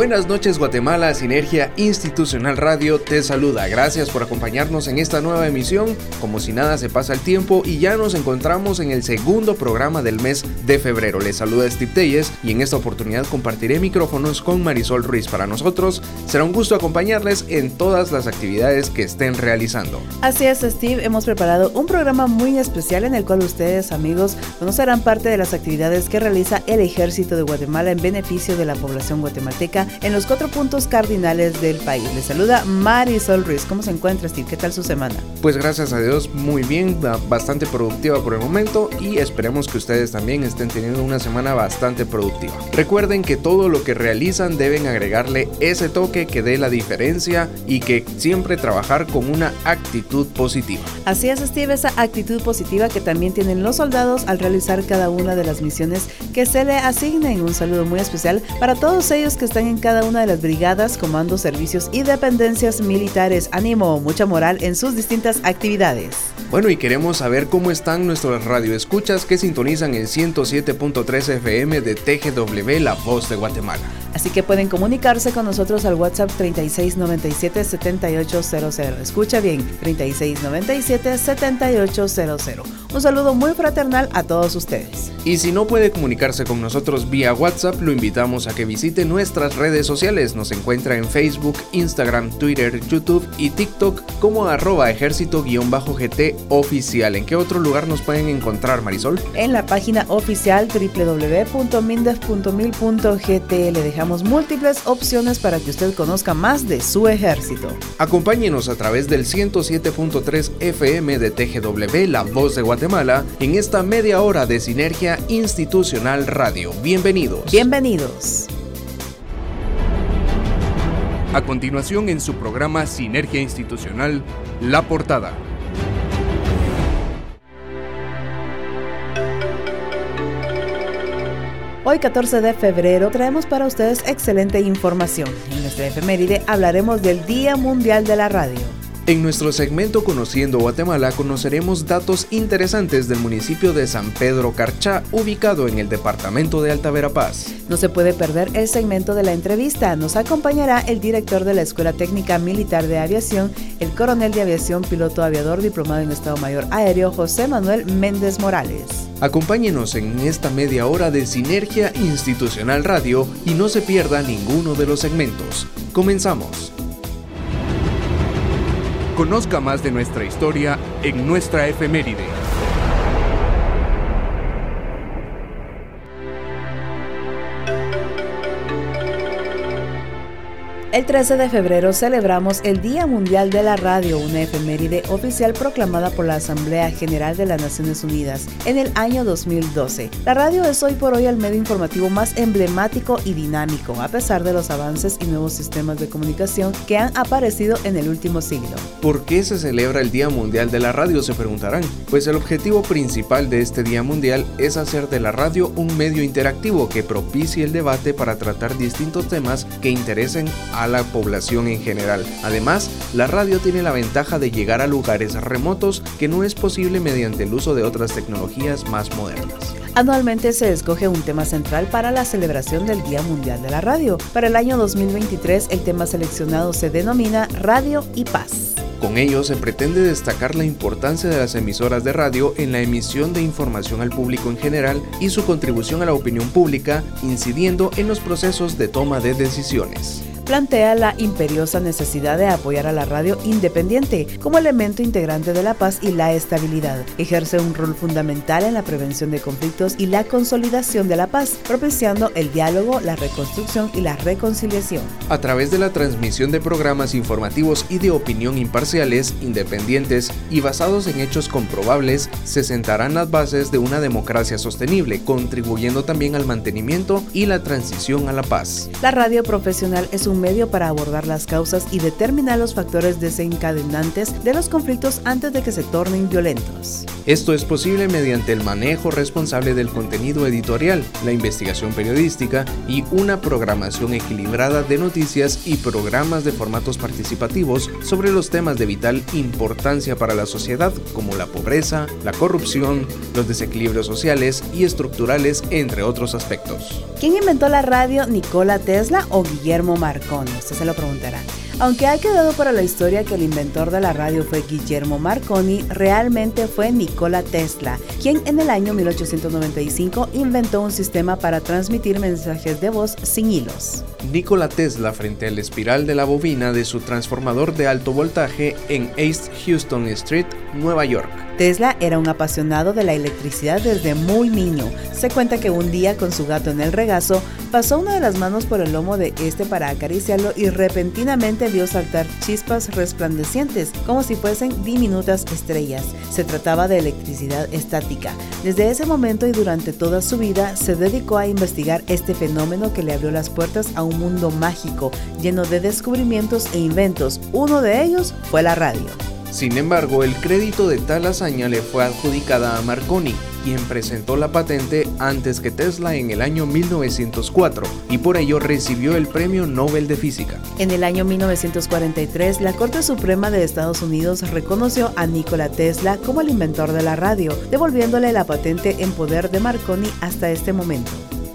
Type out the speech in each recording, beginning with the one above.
Buenas noches Guatemala, Sinergia Institucional Radio te saluda. Gracias por acompañarnos en esta nueva emisión. Como si nada se pasa el tiempo y ya nos encontramos en el segundo programa del mes de febrero. Les saluda Steve Telles y en esta oportunidad compartiré micrófonos con Marisol Ruiz. Para nosotros será un gusto acompañarles en todas las actividades que estén realizando. Así es Steve, hemos preparado un programa muy especial en el cual ustedes amigos conocerán parte de las actividades que realiza el Ejército de Guatemala en beneficio de la población guatemalteca en los cuatro puntos cardinales del país. Le saluda Marisol Ruiz. ¿Cómo se encuentra, Steve? ¿Qué tal su semana? Pues gracias a Dios, muy bien, bastante productiva por el momento y esperemos que ustedes también estén teniendo una semana bastante productiva. Recuerden que todo lo que realizan deben agregarle ese toque que dé la diferencia y que siempre trabajar con una actitud positiva. Así es, Steve, esa actitud positiva que también tienen los soldados al realizar cada una de las misiones que se le asignen. Un saludo muy especial para todos ellos que están en cada una de las brigadas, comandos, servicios y dependencias militares. Ánimo, mucha moral en sus distintas actividades. Bueno, y queremos saber cómo están nuestros radioescuchas que sintonizan el 107.3 FM de TGW La Voz de Guatemala. Así que pueden comunicarse con nosotros al WhatsApp 3697-7800. Escucha bien, 3697-7800. Un saludo muy fraternal a todos ustedes. Y si no puede comunicarse con nosotros vía WhatsApp, lo invitamos a que visite nuestras redes sociales. Nos encuentra en Facebook, Instagram, Twitter, YouTube y TikTok como arroba ejército-gt oficial. ¿En qué otro lugar nos pueden encontrar, Marisol? En la página oficial www.mindef.mil.gt le dejamos múltiples opciones para que usted conozca más de su ejército. Acompáñenos a través del 107.3 FM de TGW, La Voz de Guatemala, en esta media hora de Sinergia Institucional Radio. Bienvenidos. Bienvenidos. A continuación en su programa Sinergia Institucional, La Portada. Hoy 14 de febrero traemos para ustedes excelente información. En nuestra efeméride hablaremos del Día Mundial de la Radio. En nuestro segmento Conociendo Guatemala conoceremos datos interesantes del municipio de San Pedro Carchá, ubicado en el departamento de Alta Verapaz. No se puede perder el segmento de la entrevista. Nos acompañará el director de la Escuela Técnica Militar de Aviación, el coronel de aviación, piloto aviador diplomado en Estado Mayor Aéreo, José Manuel Méndez Morales. Acompáñenos en esta media hora de Sinergia Institucional Radio y no se pierda ninguno de los segmentos. Comenzamos. Conozca más de nuestra historia en nuestra efeméride. El 13 de febrero celebramos el Día Mundial de la Radio, una efeméride oficial proclamada por la Asamblea General de las Naciones Unidas en el año 2012. La radio es hoy por hoy el medio informativo más emblemático y dinámico, a pesar de los avances y nuevos sistemas de comunicación que han aparecido en el último siglo. ¿Por qué se celebra el Día Mundial de la Radio? Se preguntarán. Pues el objetivo principal de este Día Mundial es hacer de la radio un medio interactivo que propicie el debate para tratar distintos temas que interesen a a la población en general. Además, la radio tiene la ventaja de llegar a lugares remotos que no es posible mediante el uso de otras tecnologías más modernas. Anualmente se escoge un tema central para la celebración del Día Mundial de la Radio. Para el año 2023 el tema seleccionado se denomina Radio y Paz. Con ello se pretende destacar la importancia de las emisoras de radio en la emisión de información al público en general y su contribución a la opinión pública, incidiendo en los procesos de toma de decisiones plantea la imperiosa necesidad de apoyar a la radio independiente como elemento integrante de la paz y la estabilidad. Ejerce un rol fundamental en la prevención de conflictos y la consolidación de la paz, propiciando el diálogo, la reconstrucción y la reconciliación. A través de la transmisión de programas informativos y de opinión imparciales, independientes y basados en hechos comprobables, se sentarán las bases de una democracia sostenible, contribuyendo también al mantenimiento y la transición a la paz. La radio profesional es un un medio para abordar las causas y determinar los factores desencadenantes de los conflictos antes de que se tornen violentos. Esto es posible mediante el manejo responsable del contenido editorial, la investigación periodística y una programación equilibrada de noticias y programas de formatos participativos sobre los temas de vital importancia para la sociedad como la pobreza, la corrupción, los desequilibrios sociales y estructurales, entre otros aspectos. ¿Quién inventó la radio? ¿Nikola Tesla o Guillermo Usted se lo preguntará. Aunque ha quedado para la historia que el inventor de la radio fue Guillermo Marconi, realmente fue Nikola Tesla, quien en el año 1895 inventó un sistema para transmitir mensajes de voz sin hilos. Nikola Tesla frente al espiral de la bobina de su transformador de alto voltaje en East Houston Street, Nueva York. Tesla era un apasionado de la electricidad desde muy niño. Se cuenta que un día con su gato en el regazo, pasó una de las manos por el lomo de este para acariciarlo y repentinamente vio saltar chispas resplandecientes, como si fuesen diminutas estrellas. Se trataba de electricidad estática. Desde ese momento y durante toda su vida se dedicó a investigar este fenómeno que le abrió las puertas a un mundo mágico, lleno de descubrimientos e inventos. Uno de ellos fue la radio. Sin embargo, el crédito de tal hazaña le fue adjudicada a Marconi, quien presentó la patente antes que Tesla en el año 1904 y por ello recibió el Premio Nobel de Física. En el año 1943, la Corte Suprema de Estados Unidos reconoció a Nikola Tesla como el inventor de la radio, devolviéndole la patente en poder de Marconi hasta este momento.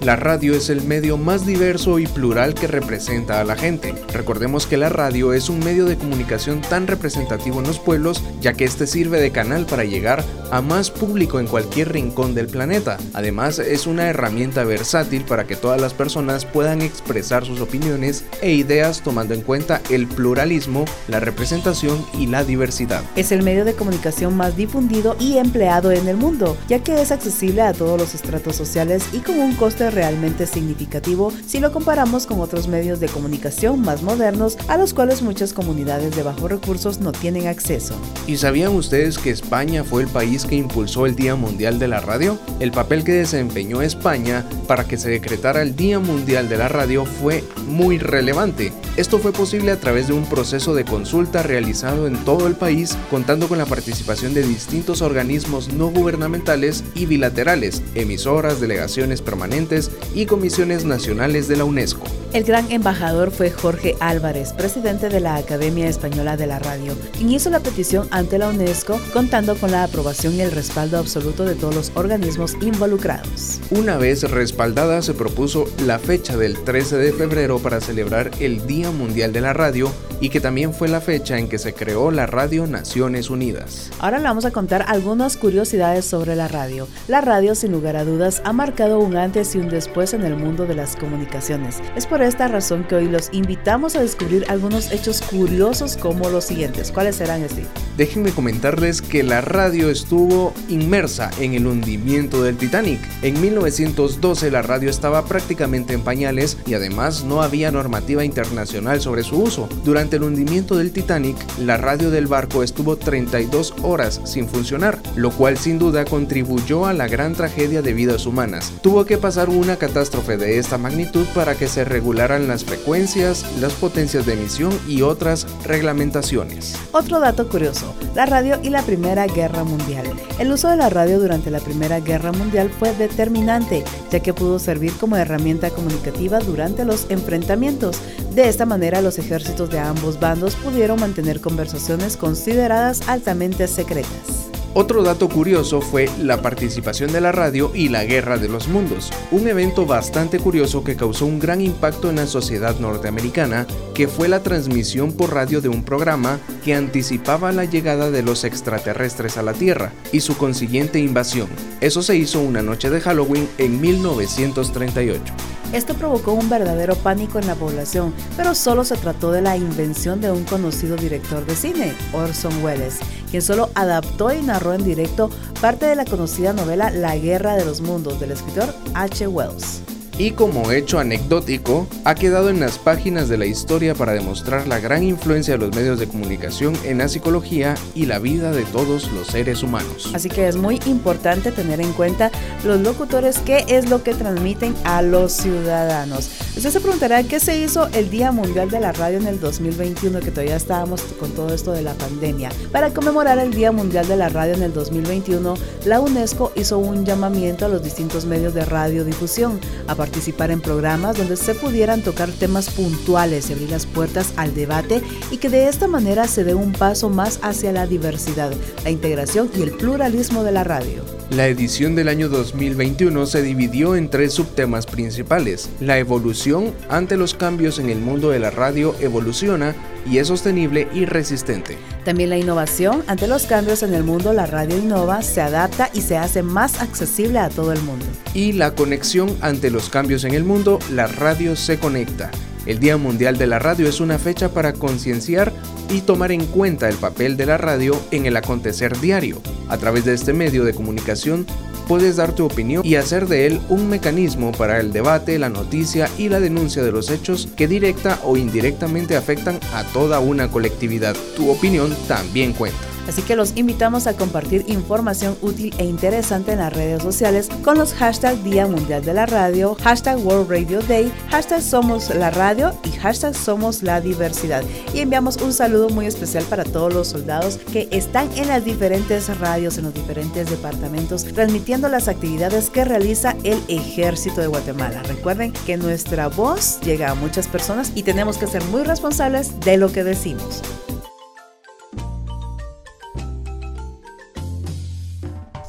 La radio es el medio más diverso y plural que representa a la gente. Recordemos que la radio es un medio de comunicación tan representativo en los pueblos, ya que este sirve de canal para llegar a más público en cualquier rincón del planeta. Además, es una herramienta versátil para que todas las personas puedan expresar sus opiniones e ideas tomando en cuenta el pluralismo, la representación y la diversidad. Es el medio de comunicación más difundido y empleado en el mundo, ya que es accesible a todos los estratos sociales y con un coste realmente significativo si lo comparamos con otros medios de comunicación más modernos a los cuales muchas comunidades de bajos recursos no tienen acceso. ¿Y sabían ustedes que España fue el país que impulsó el Día Mundial de la Radio? El papel que desempeñó España para que se decretara el Día Mundial de la Radio fue muy relevante. Esto fue posible a través de un proceso de consulta realizado en todo el país, contando con la participación de distintos organismos no gubernamentales y bilaterales, emisoras, delegaciones permanentes, y comisiones nacionales de la UNESCO. El gran embajador fue Jorge Álvarez, presidente de la Academia Española de la Radio, quien hizo la petición ante la UNESCO contando con la aprobación y el respaldo absoluto de todos los organismos involucrados. Una vez respaldada se propuso la fecha del 13 de febrero para celebrar el Día Mundial de la Radio y que también fue la fecha en que se creó la Radio Naciones Unidas. Ahora le vamos a contar algunas curiosidades sobre la radio. La radio, sin lugar a dudas, ha marcado un antes y un después en el mundo de las comunicaciones. Es por esta razón que hoy los invitamos a descubrir algunos hechos curiosos como los siguientes. ¿Cuáles serán, Steve? Déjenme comentarles que la radio estuvo inmersa en el hundimiento del Titanic. En 1912 la radio estaba prácticamente en pañales y además no había normativa internacional sobre su uso. Durante el hundimiento del Titanic, la radio del barco estuvo 32 horas sin funcionar, lo cual sin duda contribuyó a la gran tragedia de vidas humanas. Tuvo que pasar una catástrofe de esta magnitud para que se regularan las frecuencias, las potencias de emisión y otras reglamentaciones. Otro dato curioso, la radio y la Primera Guerra Mundial. El uso de la radio durante la Primera Guerra Mundial fue determinante, ya que pudo servir como herramienta comunicativa durante los enfrentamientos. De esta manera los ejércitos de ambos bandos pudieron mantener conversaciones consideradas altamente secretas. Otro dato curioso fue la participación de la radio y la Guerra de los Mundos, un evento bastante curioso que causó un gran impacto en la sociedad norteamericana, que fue la transmisión por radio de un programa que anticipaba la llegada de los extraterrestres a la Tierra y su consiguiente invasión. Eso se hizo una noche de Halloween en 1938. Esto provocó un verdadero pánico en la población, pero solo se trató de la invención de un conocido director de cine, Orson Welles, quien solo adaptó y narró en directo parte de la conocida novela La Guerra de los Mundos del escritor H. Wells y como hecho anecdótico, ha quedado en las páginas de la historia para demostrar la gran influencia de los medios de comunicación en la psicología y la vida de todos los seres humanos. Así que es muy importante tener en cuenta los locutores qué es lo que transmiten a los ciudadanos. Usted se preguntará qué se hizo el Día Mundial de la Radio en el 2021, que todavía estábamos con todo esto de la pandemia. Para conmemorar el Día Mundial de la Radio en el 2021, la UNESCO hizo un llamamiento a los distintos medios de radiodifusión a participar en programas donde se pudieran tocar temas puntuales y abrir las puertas al debate y que de esta manera se dé un paso más hacia la diversidad, la integración y el pluralismo de la radio. La edición del año 2021 se dividió en tres subtemas principales. La evolución ante los cambios en el mundo de la radio evoluciona y es sostenible y resistente. También la innovación ante los cambios en el mundo, la radio innova, se adapta y se hace más accesible a todo el mundo. Y la conexión ante los cambios en el mundo, la radio se conecta. El Día Mundial de la Radio es una fecha para concienciar y tomar en cuenta el papel de la radio en el acontecer diario. A través de este medio de comunicación puedes dar tu opinión y hacer de él un mecanismo para el debate, la noticia y la denuncia de los hechos que directa o indirectamente afectan a toda una colectividad. Tu opinión también cuenta. Así que los invitamos a compartir información útil e interesante en las redes sociales con los hashtags Día Mundial de la Radio, hashtag World Radio Day, hashtag Somos la Radio y hashtag Somos la Diversidad. Y enviamos un saludo muy especial para todos los soldados que están en las diferentes radios, en los diferentes departamentos, transmitiendo las actividades que realiza el Ejército de Guatemala. Recuerden que nuestra voz llega a muchas personas y tenemos que ser muy responsables de lo que decimos.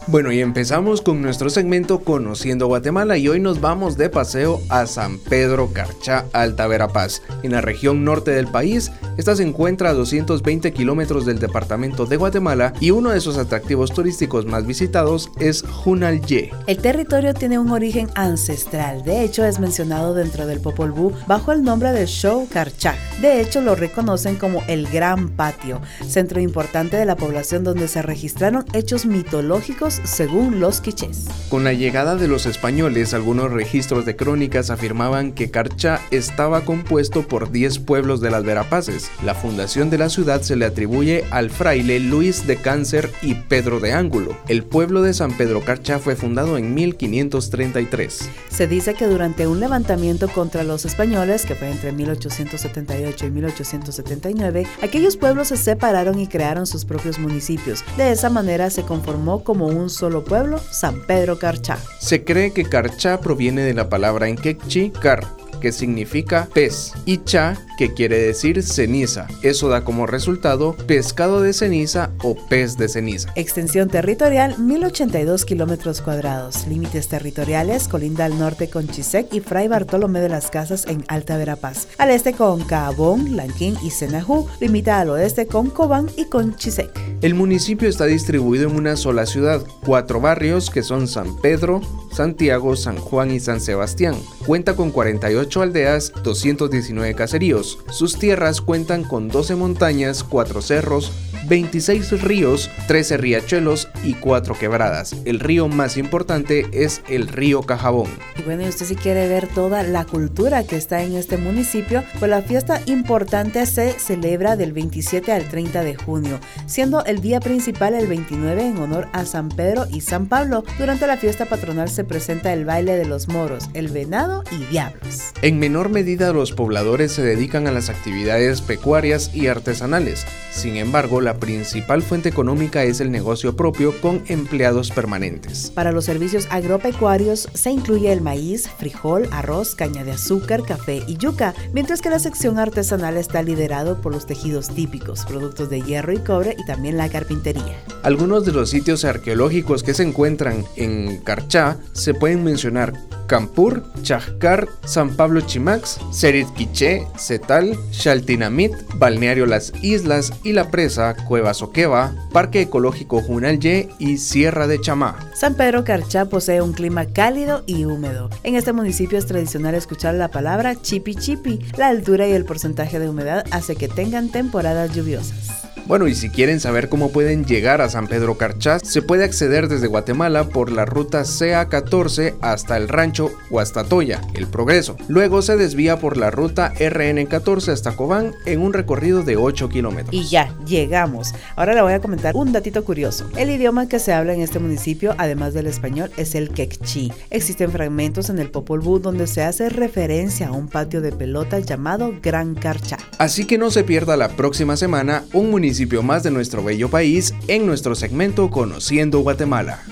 Bueno, y empezamos con nuestro segmento Conociendo Guatemala y hoy nos vamos de paseo a San Pedro Carchá, Alta Verapaz. En la región norte del país, esta se encuentra a 220 kilómetros del departamento de Guatemala y uno de sus atractivos turísticos más visitados es Junalye. El territorio tiene un origen ancestral, de hecho es mencionado dentro del Popol Vuh bajo el nombre de Show Carchá. De hecho lo reconocen como el Gran Patio, centro importante de la población donde se registraron hechos mitológicos según los quichés. Con la llegada de los españoles, algunos registros de crónicas afirmaban que Carchá estaba compuesto por 10 pueblos de las Verapaces. La fundación de la ciudad se le atribuye al fraile Luis de Cáncer y Pedro de Ángulo. El pueblo de San Pedro Carchá fue fundado en 1533. Se dice que durante un levantamiento contra los españoles, que fue entre 1878 y 1879, aquellos pueblos se separaron y crearon sus propios municipios. De esa manera se conformó como un solo pueblo, San Pedro Carchá. Se cree que Carchá proviene de la palabra en quechí car, que significa pez, y cha, que quiere decir ceniza. Eso da como resultado pescado de ceniza o pez de ceniza. Extensión territorial 1082 kilómetros cuadrados. Límites territoriales colinda al norte con Chisec y Fray Bartolomé de las Casas en Alta Verapaz. Al este con Cabón, Lanquín y Senajú. Limita al oeste con Cobán y con Chisec. El municipio está distribuido en una sola ciudad, cuatro barrios que son San Pedro, Santiago, San Juan y San Sebastián. Cuenta con 48 aldeas, 219 caseríos. Sus tierras cuentan con 12 montañas, 4 cerros, 26 ríos, 13 riachuelos y 4 quebradas. El río más importante es el río Cajabón. Y bueno, y usted si quiere ver toda la cultura que está en este municipio, pues la fiesta importante se celebra del 27 al 30 de junio, siendo el día principal el 29 en honor a San Pedro y San Pablo. Durante la fiesta patronal se presenta el baile de los moros, el venado y diablos. En menor medida los pobladores se dedican a las actividades pecuarias y artesanales. Sin embargo, la principal fuente económica es el negocio propio con empleados permanentes. Para los servicios agropecuarios se incluye el maíz, frijol, arroz, caña de azúcar, café y yuca, mientras que la sección artesanal está liderado por los tejidos típicos, productos de hierro y cobre y también la carpintería. Algunos de los sitios arqueológicos que se encuentran en Carchá se pueden mencionar Campur, Chascar, San Pablo Chimax, Serit Quiché, Cetal, Chaltinamit, Balneario Las Islas y La Presa, Cueva Soqueva, Parque Ecológico Junalye y Sierra de Chamá. San Pedro Carchá posee un clima cálido y húmedo. En este municipio es tradicional escuchar la palabra chipi chipi. La altura y el porcentaje de humedad hace que tengan temporadas lluviosas. Bueno, y si quieren saber cómo pueden llegar a San Pedro Carchás, se puede acceder desde Guatemala por la ruta CA14 hasta el rancho Huastatoya, El Progreso. Luego se desvía por la ruta RN14 hasta Cobán en un recorrido de 8 kilómetros. Y ya, llegamos. Ahora le voy a comentar un datito curioso. El idioma que se habla en este municipio, además del español, es el quechí. Existen fragmentos en el Popol Vuh donde se hace referencia a un patio de pelota llamado Gran Carcha. Así que no se pierda la próxima semana un municipio más de nuestro bello país en nuestro segmento Conociendo Guatemala.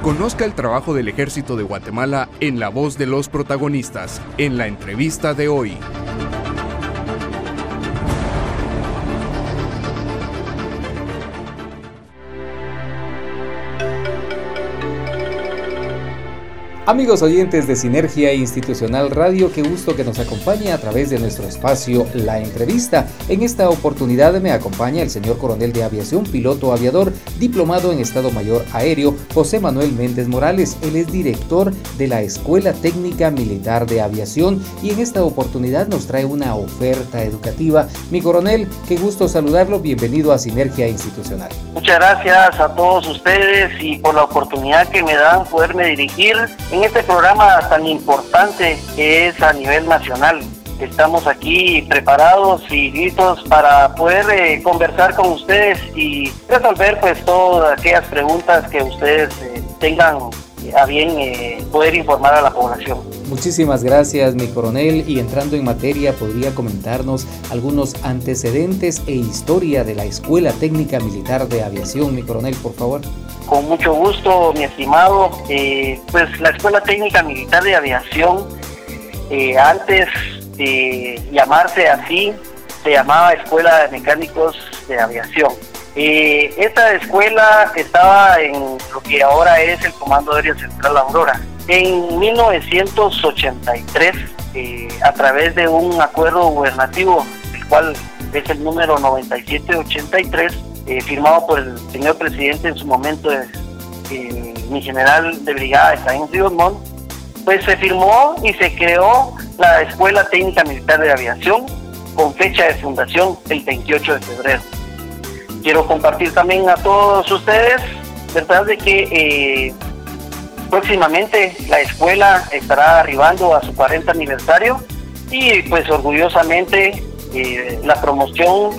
Conozca el trabajo del ejército de Guatemala en la voz de los protagonistas, en la entrevista de hoy. Amigos oyentes de Sinergia Institucional Radio, qué gusto que nos acompañe a través de nuestro espacio La Entrevista. En esta oportunidad me acompaña el señor coronel de aviación, piloto aviador, diplomado en Estado Mayor Aéreo, José Manuel Méndez Morales. Él es director de la Escuela Técnica Militar de Aviación y en esta oportunidad nos trae una oferta educativa. Mi coronel, qué gusto saludarlo, bienvenido a Sinergia Institucional. Muchas gracias a todos ustedes y por la oportunidad que me dan poderme dirigir en este programa tan importante que es a nivel nacional. Estamos aquí preparados y listos para poder eh, conversar con ustedes y resolver pues todas aquellas preguntas que ustedes eh, tengan a bien eh, poder informar a la población. Muchísimas gracias, mi coronel. Y entrando en materia, ¿podría comentarnos algunos antecedentes e historia de la Escuela Técnica Militar de Aviación, mi coronel, por favor? Con mucho gusto, mi estimado. Eh, pues la Escuela Técnica Militar de Aviación, eh, antes de llamarse así, se llamaba Escuela de Mecánicos de Aviación. Eh, esta escuela estaba en lo que ahora es el Comando Aéreo Central Aurora. En 1983, a través de un acuerdo gubernativo, el cual es el número 9783, eh, firmado por el señor presidente en su momento, eh, mi general de brigada, Efraín Ríos pues se firmó y se creó la Escuela Técnica Militar de Aviación con fecha de fundación el 28 de febrero. Quiero compartir también a todos ustedes, verdad de que eh, próximamente la escuela estará arribando a su 40 aniversario y pues orgullosamente la promoción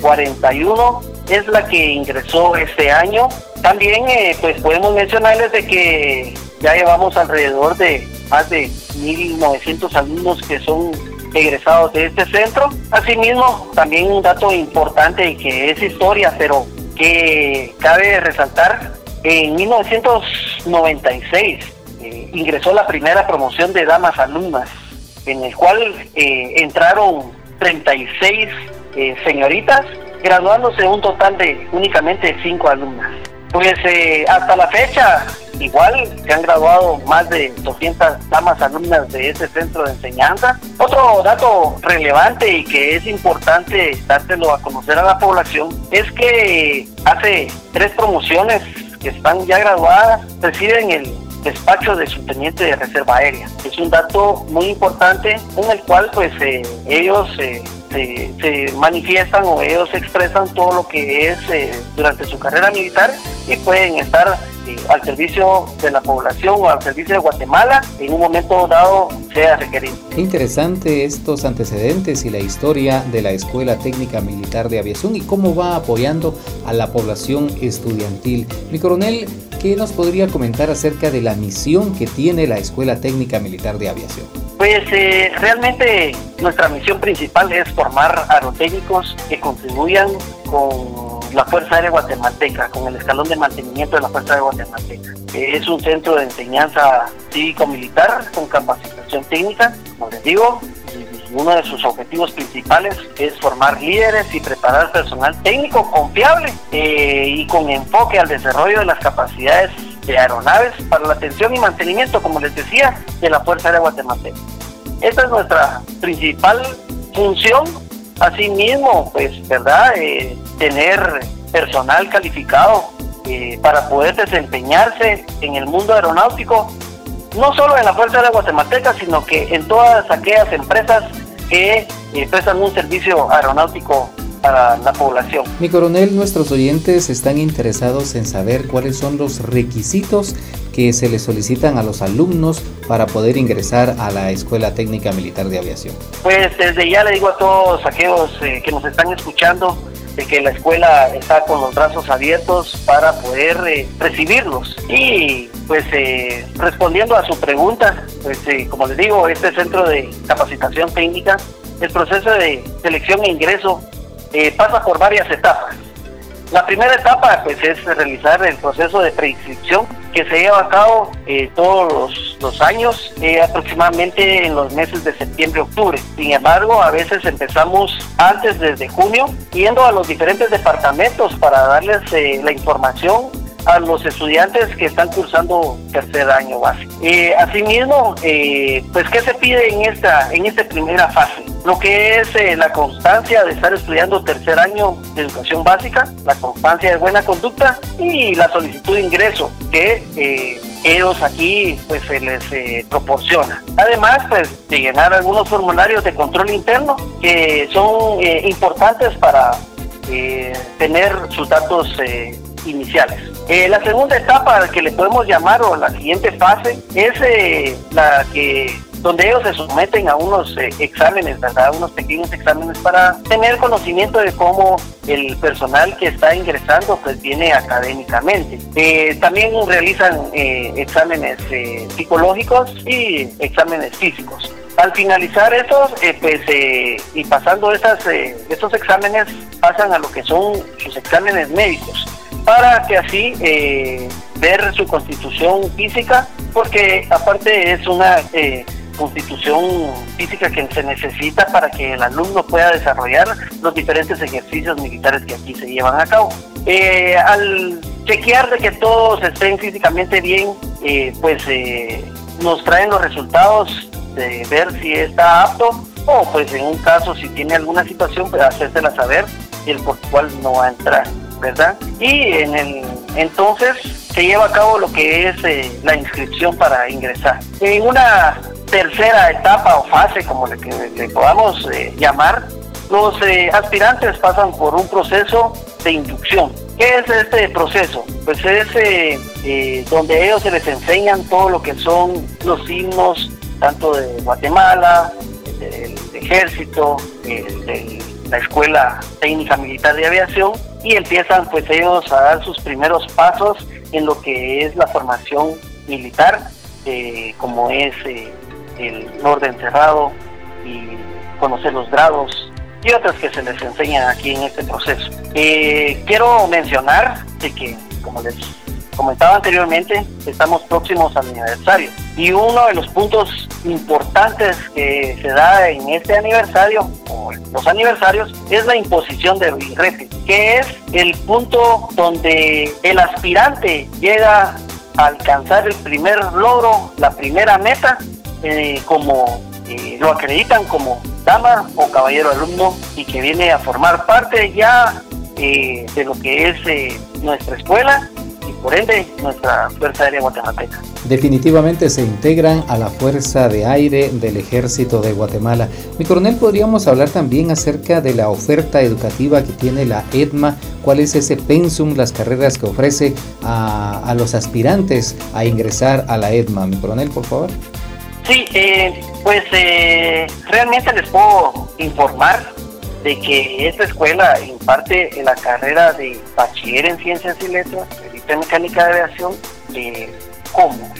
41 es la que ingresó este año. También eh, pues podemos mencionarles de que ya llevamos alrededor de más de 1.900 alumnos que son egresados de este centro. Asimismo, también un dato importante y que es historia, pero que cabe resaltar, en 1996 eh, ingresó la primera promoción de damas alumnas, en el cual eh, entraron 36 señoritas graduándose un total de únicamente cinco alumnas. Pues eh, hasta la fecha, igual se han graduado más de 200 damas alumnas de este centro de enseñanza. Otro dato relevante y que es importante dárselo a conocer a la población es que hace tres promociones que están ya graduadas reciben el despacho de subteniente de reserva aérea. Es un dato muy importante en el cual pues eh, ellos eh, se, manifiestan o ellos expresan todo lo que es eh, durante su carrera militar y pueden estar eh, al servicio de la población o al servicio de Guatemala en un momento dado sea requerido. Interesante estos antecedentes y la historia de la Escuela Técnica Militar de Aviación y cómo va apoyando a la población estudiantil. Mi coronel, ¿qué nos podría comentar acerca de la misión que tiene la Escuela Técnica Militar de Aviación? Pues eh, realmente nuestra misión principal es formar aerotécnicos que contribuyan con la Fuerza Aérea Guatemalteca, con el escalón de mantenimiento de la Fuerza Aérea Guatemalteca. Es un centro de enseñanza cívico-militar con capacitación técnica, como les digo, uno de sus objetivos principales es formar líderes y preparar personal técnico confiable eh, y con enfoque al desarrollo de las capacidades de aeronaves para la atención y mantenimiento, como les decía, de la Fuerza Aérea Guatemalteca. Esta es nuestra principal función. Asimismo, pues, ¿verdad? Eh, tener personal calificado eh, para poder desempeñarse en el mundo aeronáutico, no solo en la Fuerza Aérea Guatemalteca, sino que en todas aquellas empresas que prestan un servicio aeronáutico para la población. Mi coronel, nuestros oyentes están interesados en saber cuáles son los requisitos que se le solicitan a los alumnos para poder ingresar a la Escuela Técnica Militar de Aviación. Pues desde ya le digo a todos aquellos eh, que nos están escuchando de que la escuela está con los brazos abiertos para poder eh, recibirlos. Y pues eh, respondiendo a su pregunta, pues como les digo, este centro de capacitación técnica, el proceso de selección e ingreso eh, pasa por varias etapas. La primera etapa pues es realizar el proceso de preinscripción que se lleva a cabo eh, todos los, años, eh, aproximadamente en los meses de septiembre-octubre. Sin embargo, a veces empezamos antes desde junio, yendo a los diferentes departamentos para darles la información a los estudiantes que están cursando tercer año básico. Eh, asimismo, eh, pues ¿qué se pide en esta, en esta primera fase? Lo que es eh, la constancia de estar estudiando tercer año de educación básica, la constancia de buena conducta y la solicitud de ingreso que ellos aquí pues se les proporciona. Además pues de llenar algunos formularios de control interno que son importantes para tener sus datos iniciales. Eh, la segunda etapa que le podemos llamar o la siguiente fase es eh, la que donde ellos se someten a unos eh, exámenes, ¿verdad? unos pequeños exámenes para tener conocimiento de cómo el personal que está ingresando pues viene académicamente. también realizan exámenes psicológicos y exámenes físicos. Al finalizar estos, pues, y pasando esas, estos exámenes, pasan a lo que son sus exámenes médicos para que así eh, ver su constitución física, porque aparte es una eh, constitución física que se necesita para que el alumno pueda desarrollar los diferentes ejercicios militares que aquí se llevan a cabo. Eh, al chequear de que todos estén físicamente bien, pues nos traen los resultados de ver si está apto o pues en un caso si tiene alguna situación pues hacérsela saber y el por cual no va a entrar. ¿Verdad? Y en el, entonces se lleva a cabo lo que es eh, la inscripción para ingresar. En una tercera etapa o fase, como le, le podamos eh, llamar, los eh, aspirantes pasan por un proceso de inducción. ¿Qué es este proceso? Pues es donde ellos se les enseñan todo lo que son los himnos, tanto de Guatemala, del ejército, de la Escuela Técnica Militar de Aviación, y empiezan pues ellos a dar sus primeros pasos en lo que es la formación militar, eh, como es eh, el orden cerrado y conocer los grados y otras que se les enseñan aquí en este proceso. Eh, quiero mencionar que, como les comentaba anteriormente, estamos próximos al aniversario. Y uno de los puntos importantes que se da en este aniversario, o los aniversarios, es la imposición del IREPE, que es el punto donde el aspirante llega a alcanzar el primer logro, la primera meta, eh, como eh, lo acreditan como dama o caballero alumno y que viene a formar parte ya eh, de lo que es nuestra escuela por ende nuestra Fuerza Aérea Guatemalteca. Definitivamente se integran a la Fuerza de Aire del Ejército de Guatemala. Mi coronel, podríamos hablar también acerca de la oferta educativa que tiene la EDMA, cuál es ese pensum, las carreras que ofrece a, los aspirantes a ingresar a la EDMA. Mi coronel, por favor. Sí, eh, pues eh, realmente les puedo informar de que esta escuela imparte la carrera de bachiller en ciencias y letras, mecánica de aviación, eh, ¿cómo?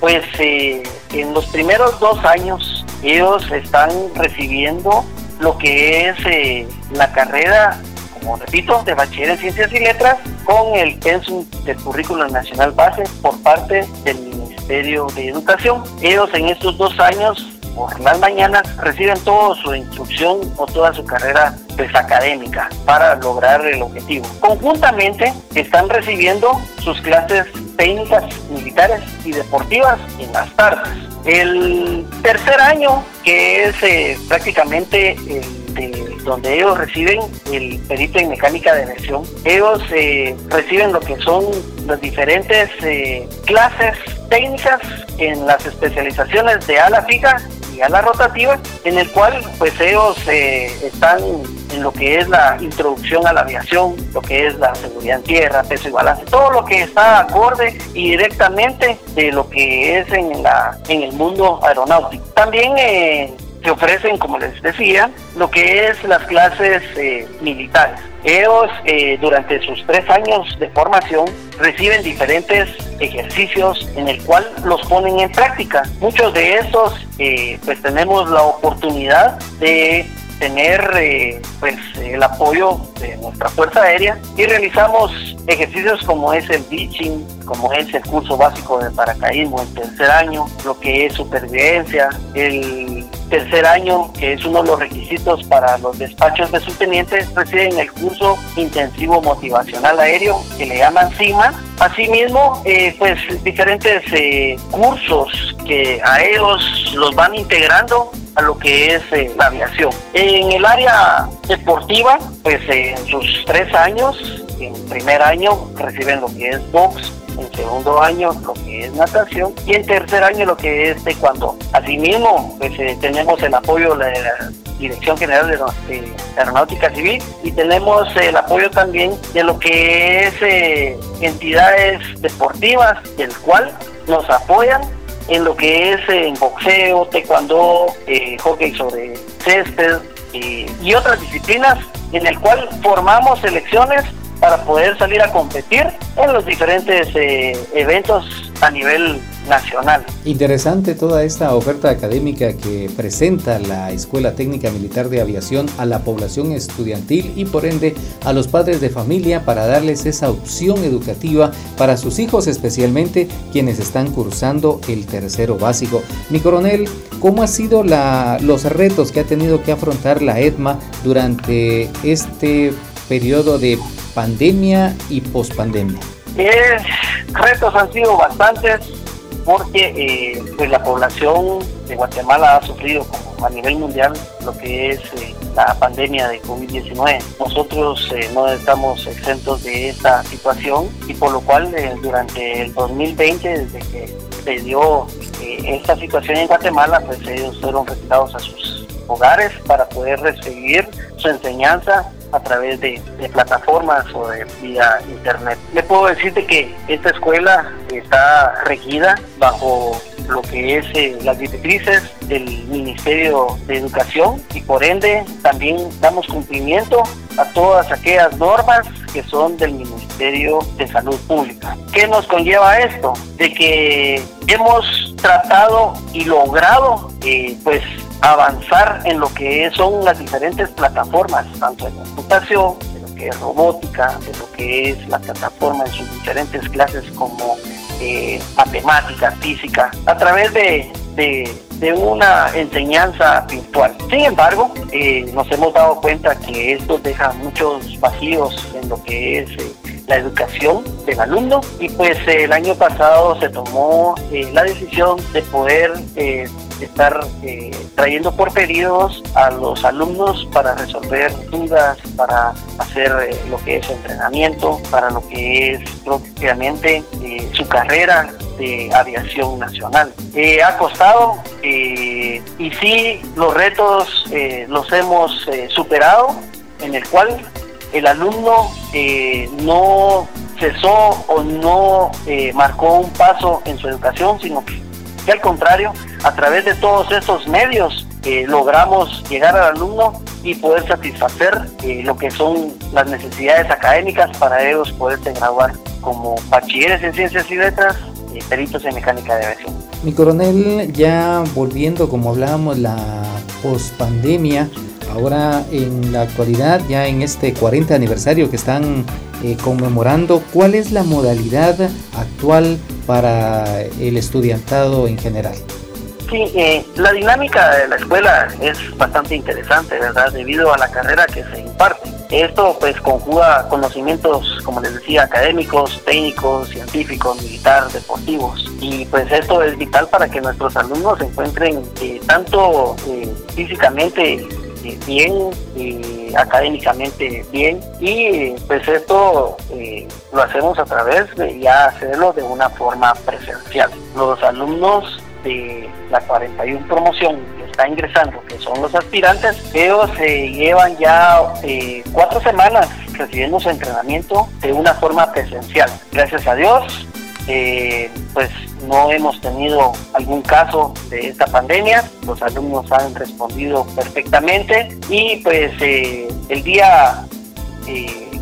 Pues eh, en los primeros dos años ellos están recibiendo lo que es eh, la carrera, como repito, de bachiller en ciencias y letras con el pensum del currículum nacional base por parte del Ministerio de Educación. Ellos en estos dos años por las mañanas reciben toda su instrucción o toda su carrera pues, académica para lograr el objetivo. Conjuntamente están recibiendo sus clases técnicas militares y deportivas en las tardes. El tercer año, que es eh, prácticamente donde ellos reciben el perito en mecánica de aviación, ellos eh, reciben lo que son las diferentes eh, clases técnicas en las especializaciones de ala fija a la rotativa, en el cual pues ellos eh, están en lo que es la introducción a la aviación, lo que es la seguridad en tierra, peso y balance, todo lo que está acorde y directamente de lo que es en, la, en el mundo aeronáutico. También eh, se ofrecen, como les decía, lo que es las clases eh, militares. Ellos eh, durante sus tres años de formación reciben diferentes ejercicios en el cual los ponen en práctica. Muchos de estos pues tenemos la oportunidad de tener eh, pues el apoyo de nuestra Fuerza Aérea y realizamos ejercicios como es el beaching, como es el curso básico de paracaidismo el tercer año, lo que es supervivencia, el tercer año, que es uno de los requisitos para los despachos de subtenientes, reciben el curso intensivo motivacional aéreo que le llaman CIMA. Asimismo, eh, pues diferentes eh, cursos que a ellos los van integrando a lo que es eh, la aviación. En el área deportiva, pues en sus tres años, en primer año reciben lo que es box, en segundo año lo que es natación y en tercer año lo que es taekwondo. Asimismo, pues eh, tenemos el apoyo de la Dirección General de, Aeronáutica Civil y tenemos el apoyo también de lo que es eh, entidades deportivas, del cual nos apoyan en lo que es en boxeo, taekwondo, eh, hockey sobre césped y otras disciplinas en el cual formamos selecciones para poder salir a competir en los diferentes eh, eventos a nivel nacional. Interesante toda esta oferta académica que presenta la Escuela Técnica Militar de Aviación a la población estudiantil y por ende a los padres de familia para darles esa opción educativa para sus hijos, especialmente quienes están cursando el tercero básico. Mi coronel, ¿cómo han sido la, los retos que ha tenido que afrontar la EDMA durante este periodo de pandemia y pospandemia? Eh, retos han sido bastantes porque eh, pues la población de Guatemala ha sufrido como a nivel mundial lo que es eh, la pandemia de COVID-19. Nosotros eh, no estamos exentos de esta situación y por lo cual durante el 2020, desde que se dio esta situación en Guatemala, pues ellos fueron retirados a sus hogares para poder recibir su enseñanza a través de, plataformas o de vía internet. Le puedo decirte que esta escuela está regida bajo lo que es eh, las directrices del Ministerio de Educación y por ende también damos cumplimiento a todas aquellas normas que son del Ministerio de Salud Pública. ¿Qué nos conlleva esto? De que hemos tratado y logrado eh, pues avanzar en lo que son las diferentes plataformas, tanto de computación, de lo que es robótica, de lo que es la plataforma en sus diferentes clases como eh, matemática, física, a través de, una enseñanza virtual. Sin embargo, eh, nos hemos dado cuenta que esto deja muchos vacíos en lo que es eh, la educación del alumno y pues el año pasado se tomó la decisión de poder estar eh, trayendo por periodos a los alumnos para resolver dudas, para hacer eh, lo que es entrenamiento, para lo que es propiamente eh, su carrera de aviación nacional. ha costado y sí los retos los hemos superado, en el cual el alumno no cesó o no marcó un paso en su educación, sino que que al contrario, a través de todos estos medios eh, logramos llegar al alumno y poder satisfacer eh, lo que son las necesidades académicas para ellos poderse graduar como bachilleres en ciencias y letras y peritos en mecánica de aviación. Mi coronel, ya volviendo como hablábamos la pospandemia, ahora en la actualidad, ya en este 40 aniversario que están eh, conmemorando, ¿cuál es la modalidad actual para el estudiantado en general? Sí, eh, la dinámica de la escuela es bastante interesante, ¿verdad? Debido a la carrera que se imparte. Esto pues conjuga conocimientos, como les decía, académicos, técnicos, científicos, militar, deportivos. Y pues esto es vital para que nuestros alumnos se encuentren eh, tanto físicamente bien, y académicamente bien y pues esto eh, lo hacemos a través de hacerlo de una forma presencial. Los alumnos de la 41 promoción que está ingresando, que son los aspirantes, ellos eh, llevan ya eh, cuatro semanas recibiendo su entrenamiento de una forma presencial. Gracias a Dios, eh, pues no hemos tenido algún caso de esta pandemia, los alumnos han respondido perfectamente. Y pues el día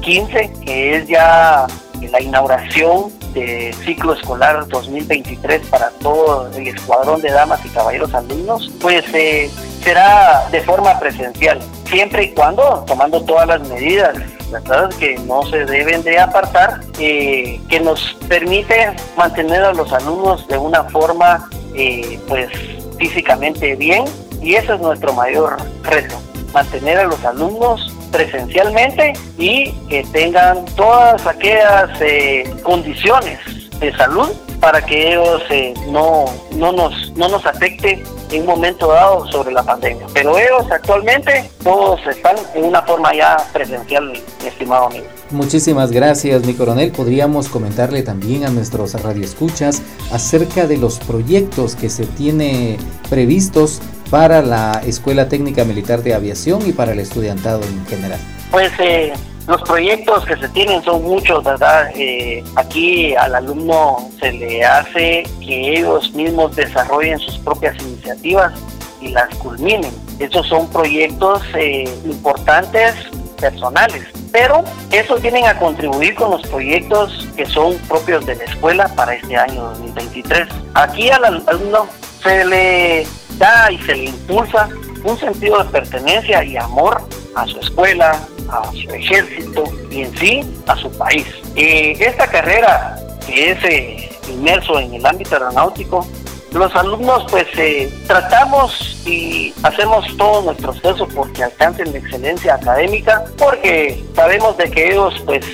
15, que es ya la inauguración del ciclo escolar 2023 para todo el escuadrón de damas y caballeros alumnos, pues eh, será de forma presencial, siempre y cuando tomando todas las medidas ¿verdad? que no se deben de apartar, que nos permite mantener a los alumnos de una forma eh, pues físicamente bien y ese es nuestro mayor reto, mantener a los alumnos presencialmente y que tengan todas aquellas eh, condiciones de salud para que ellos eh, no, no, nos, no nos afecte en un momento dado sobre la pandemia. Pero ellos actualmente todos están en una forma ya presencial, mi estimado amigo. Muchísimas gracias, mi coronel. Podríamos comentarle también a nuestros radioescuchas acerca de los proyectos que se tiene previstos para la Escuela Técnica Militar de Aviación y para el estudiantado en general. Pues eh, los proyectos que se tienen son muchos, ¿verdad? Eh, aquí al alumno se le hace que ellos mismos desarrollen sus propias iniciativas y las culminen. Esos son proyectos eh, importantes personales, pero esos vienen a contribuir con los proyectos que son propios de la escuela para este año 2023. Aquí al alumno se le da y se le impulsa un sentido de pertenencia y amor a su escuela, a su ejército y en sí a su país. Eh, esta carrera que es eh, inmerso en el ámbito aeronáutico los alumnos pues eh, tratamos y hacemos todo nuestro esfuerzo porque alcancen la excelencia académica porque sabemos de que ellos pues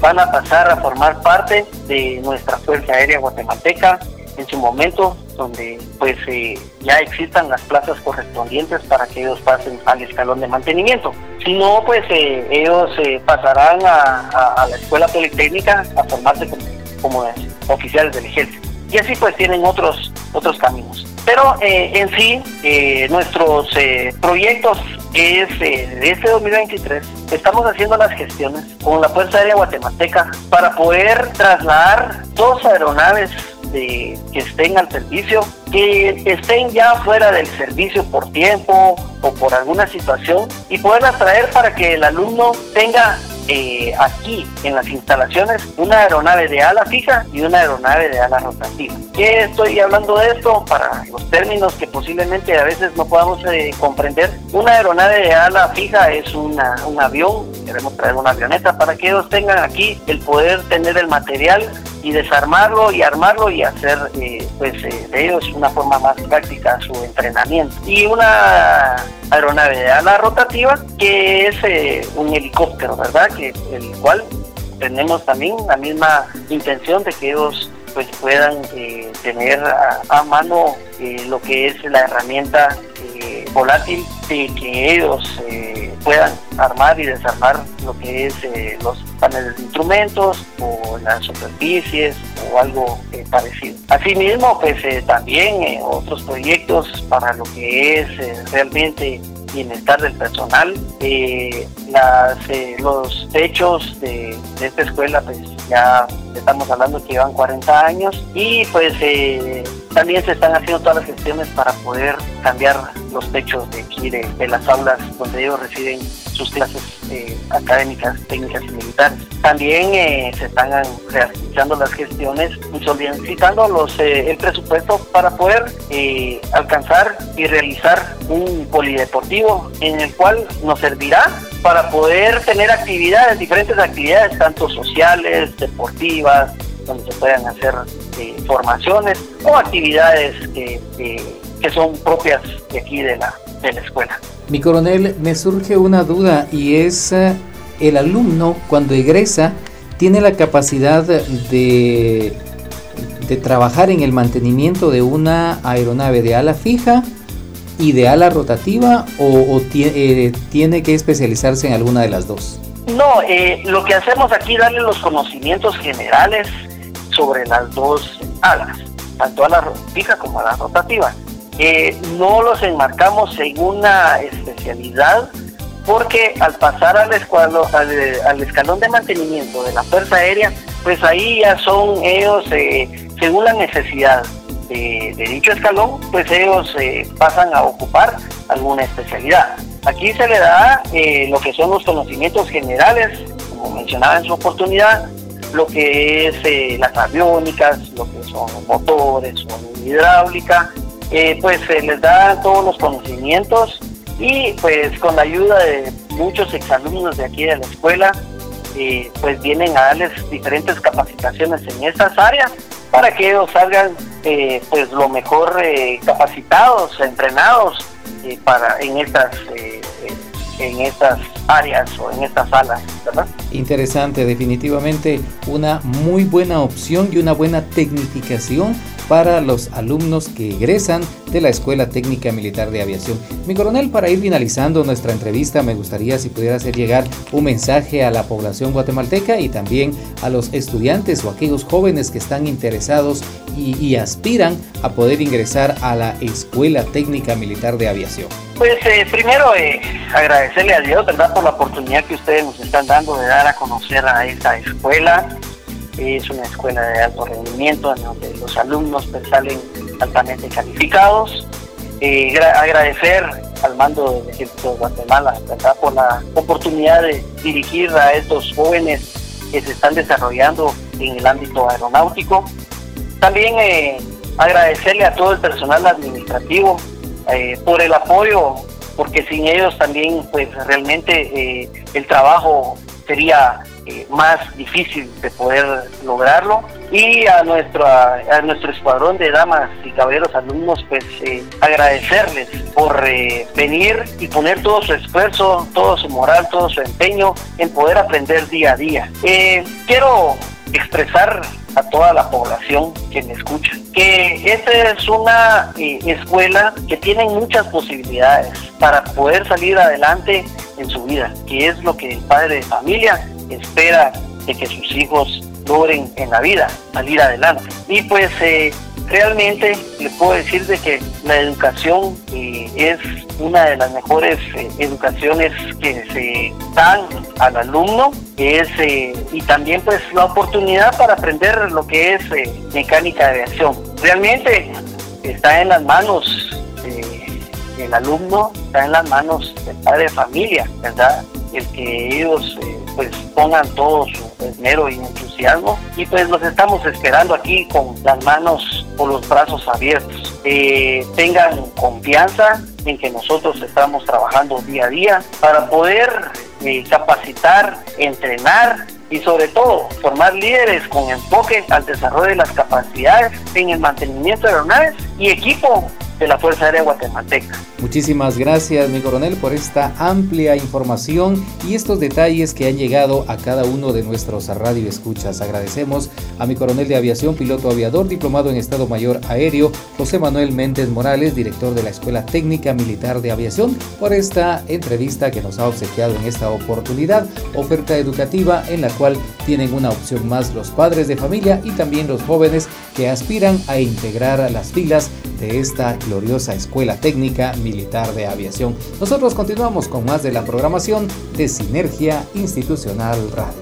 van a pasar a formar parte de nuestra Fuerza Aérea Guatemalteca en su momento donde pues eh, ya existan las plazas correspondientes para que ellos pasen al escalón de mantenimiento. Si no, pues ellos pasarán a, la escuela politécnica a formarse como, como oficiales del ejército y así pues tienen otros, otros caminos. Pero eh, en sí, eh, nuestros eh, proyectos es de este 2023, estamos haciendo las gestiones con la Fuerza Aérea Guatemalteca para poder trasladar dos aeronaves de, que estén al servicio, que estén ya fuera del servicio por tiempo o por alguna situación y poderlas traer para que el alumno tenga eh, aquí en las instalaciones una aeronave de ala fija y una aeronave de ala rotativa. ¿Qué estoy hablando de esto? Para los términos que posiblemente a veces no podamos eh, comprender. Una aeronave de ala fija es una, un avión, queremos traer una avioneta para que ellos tengan aquí el poder tener el material y desarmarlo y armarlo y hacer eh, pues eh, de ellos una forma más práctica su entrenamiento. Y una aeronave de ala rotativa que es eh, un helicóptero verdad que el cual tenemos también la misma intención de que ellos pues puedan tener a, mano lo que es la herramienta volátil de que ellos puedan armar y desarmar lo que es eh, los paneles de instrumentos o las superficies o algo eh, parecido. Asimismo, pues eh, también otros proyectos para lo que es realmente bienestar del personal. las, los techos de, de, esta escuela, pues ya estamos hablando que llevan 40 años y pues también se están haciendo todas las gestiones para poder cambiar los techos de aquí, de, las aulas donde ellos reciben sus clases eh, académicas, técnicas y militares. También eh, se están realizando las gestiones y solicitando los, eh, el presupuesto para poder alcanzar y realizar un polideportivo en el cual nos servirá para poder tener actividades, diferentes actividades, tanto sociales, deportivas, donde se puedan hacer formaciones o actividades que, que, son propias de aquí de la, de la escuela. Mi coronel, me surge una duda y es eh, el alumno cuando egresa tiene la capacidad de, de trabajar en el mantenimiento de una aeronave de ala fija y de ala rotativa o, eh, tiene que especializarse en alguna de las dos? No, eh, lo que hacemos aquí es darle los conocimientos generales sobre las dos alas, tanto a la fija como a la rotativa. eh, no los enmarcamos en una especialidad porque al pasar al, escuadro, al, escalón de mantenimiento de la Fuerza Aérea, pues ahí ya son ellos, eh, según la necesidad de, dicho escalón, pues ellos eh, pasan a ocupar alguna especialidad. Aquí se le da eh, lo que son los conocimientos generales, como mencionaba en su oportunidad, lo que es las aviónicas, lo que son motores, o hidráulica, pues se les da todos los conocimientos y pues con la ayuda de muchos exalumnos de aquí de la escuela, eh, pues vienen a darles diferentes capacitaciones en estas áreas para que ellos salgan eh, pues lo mejor eh, capacitados, entrenados para en estas en estas áreas o en estas salas, ¿verdad? Interesante, definitivamente una muy buena opción y una buena tecnificación para los alumnos que egresan de la Escuela Técnica Militar de Aviación. Mi coronel, para ir finalizando nuestra entrevista, me gustaría si pudiera hacer llegar un mensaje a la población guatemalteca y también a los estudiantes o aquellos jóvenes que están interesados y, aspiran a poder ingresar a la Escuela Técnica Militar de Aviación. Pues eh, primero eh, agradecerle a Dios, ¿verdad?, por la oportunidad que ustedes nos están dando de dar a conocer a esta escuela es una escuela de alto rendimiento en donde los alumnos pues, salen altamente calificados. Eh, agradecer al mando del Ejército de Guatemala por la oportunidad de dirigir a estos jóvenes que se están desarrollando en el ámbito aeronáutico. También eh, agradecerle a todo el personal administrativo eh, por el apoyo, porque sin ellos también pues realmente el trabajo sería eh, más difícil de poder lograrlo. Y a nuestro a, nuestro escuadrón de damas y caballeros alumnos pues eh, agradecerles por eh, venir y poner todo su esfuerzo todo su moral todo su empeño en poder aprender día a día. Quiero expresar a toda la población que me escucha que esta es una escuela que tiene muchas posibilidades para poder salir adelante en su vida que es lo que el padre de familia espera de que sus hijos logren en la vida salir adelante. Y pues eh, realmente le puedo decir de que la educación eh, es una de las mejores eh, educaciones que se dan al alumno es y también pues la oportunidad para aprender lo que es mecánica de aviación. Realmente está en las manos del alumno, está en las manos del padre de familia, ¿verdad? El que ellos eh, pues pongan todo su esmero y entusiasmo y pues los estamos esperando aquí con las manos o los brazos abiertos. Eh, tengan confianza en que nosotros estamos trabajando día a día para poder eh, capacitar, entrenar y sobre todo formar líderes con enfoque al desarrollo de las capacidades en el mantenimiento de aeronaves y equipo de la Fuerza Aérea Guatemalteca. Muchísimas gracias, mi coronel, por esta amplia información y estos detalles que han llegado a cada uno de nuestros radio escuchas. Agradecemos a mi coronel de aviación, piloto aviador, diplomado en Estado Mayor Aéreo, José Manuel Méndez Morales, director de la Escuela Técnica Militar de Aviación, por esta entrevista que nos ha obsequiado en esta oportunidad, oferta educativa en la cual tienen una opción más los padres de familia y también los jóvenes que aspiran a integrar las filas de esta gloriosa Escuela Técnica Militar de Aviación. Nosotros continuamos con más de la programación de Sinergia Institucional Radio.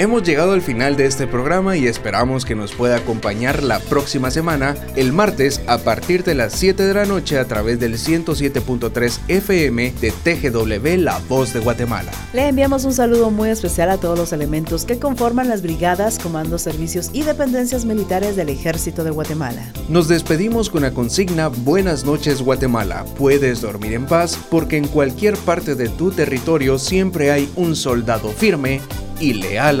Hemos llegado al final de este programa y esperamos que nos pueda acompañar la próxima semana, el martes, a partir de las 7 de la noche a través del 107.3 FM de TGW La Voz de Guatemala. Le enviamos un saludo muy especial a todos los elementos que conforman las brigadas, comandos, servicios y dependencias militares del Ejército de Guatemala. Nos despedimos con la consigna Buenas noches Guatemala. Puedes dormir en paz porque en cualquier parte de tu territorio siempre hay un soldado firme y leal